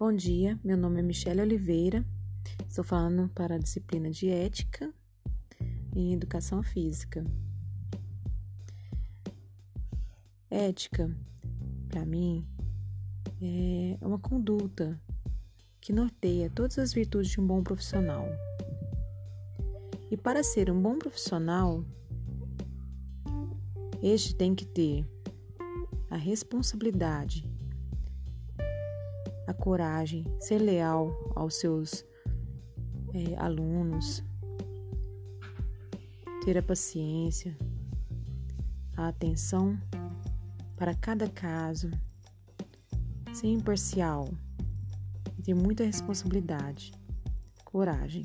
Bom dia, meu nome é Michelle Oliveira, estou falando para a disciplina de Ética e Educação Física. Ética, para mim, é uma conduta que norteia todas as virtudes de um bom profissional. E para ser um bom profissional, este tem que ter a responsabilidade a coragem, ser leal aos seus é, alunos, ter a paciência, a atenção para cada caso, ser imparcial ter muita responsabilidade, coragem.